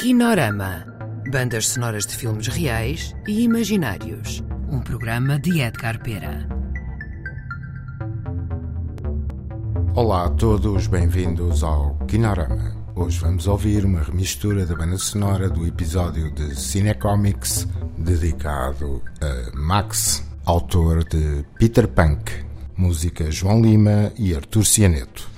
Kinorama. Bandas sonoras de filmes reais e imaginários. Um programa de Edgar Pera. Olá a todos, bem-vindos ao Kinorama. Hoje vamos ouvir uma remistura da banda sonora do episódio de Cinecomics dedicado a Max, autor de Peter Punk, música João Lima e Artur Cianeto.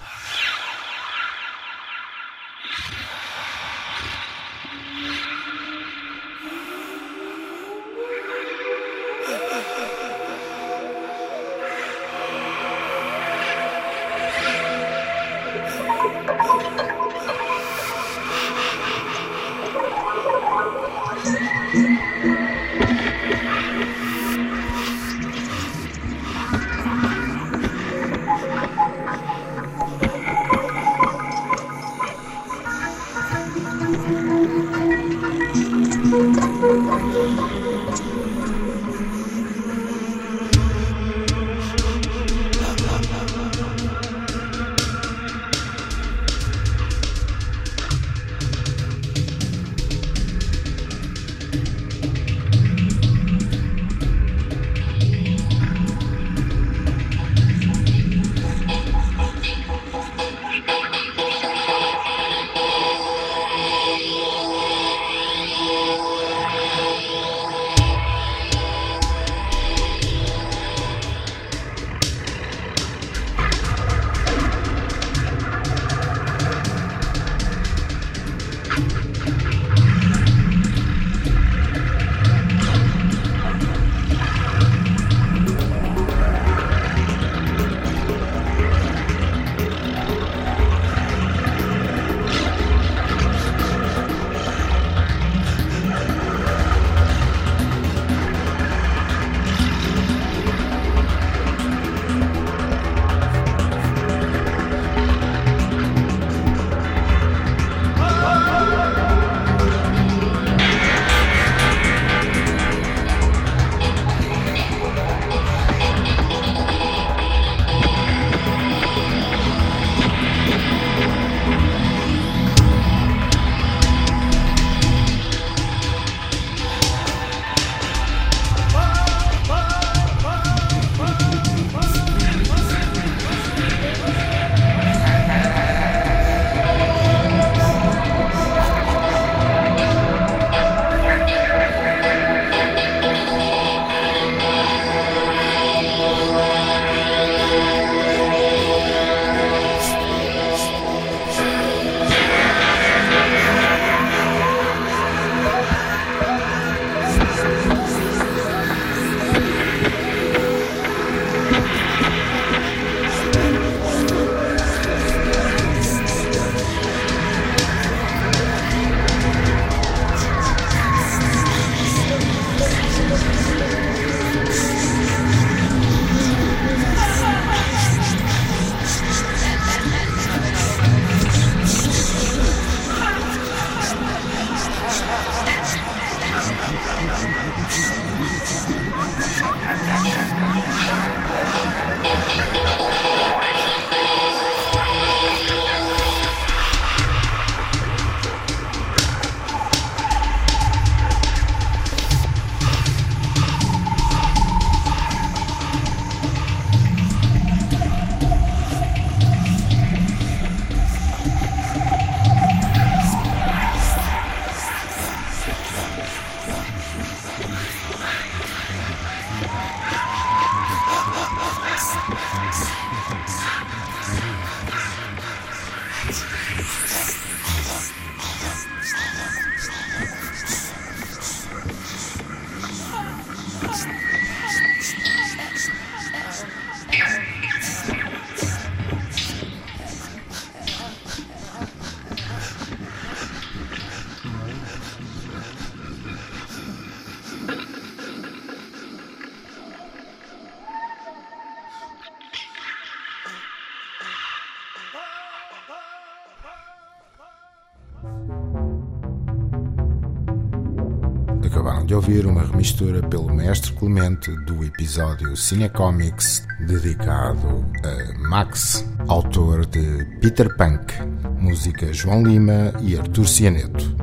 Acabaram de ouvir uma remistura pelo mestre Clemente do episódio Cinecomics dedicado a Max, autor de Peter Punk, música João Lima e Artur Cianeto.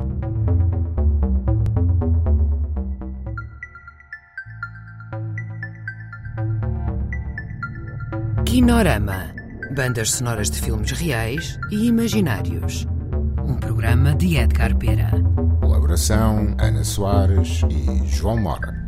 Quinorama Bandas sonoras de filmes reais e imaginários. Um programa de Edgar Pera. Colaboração Ana Soares e João Mora.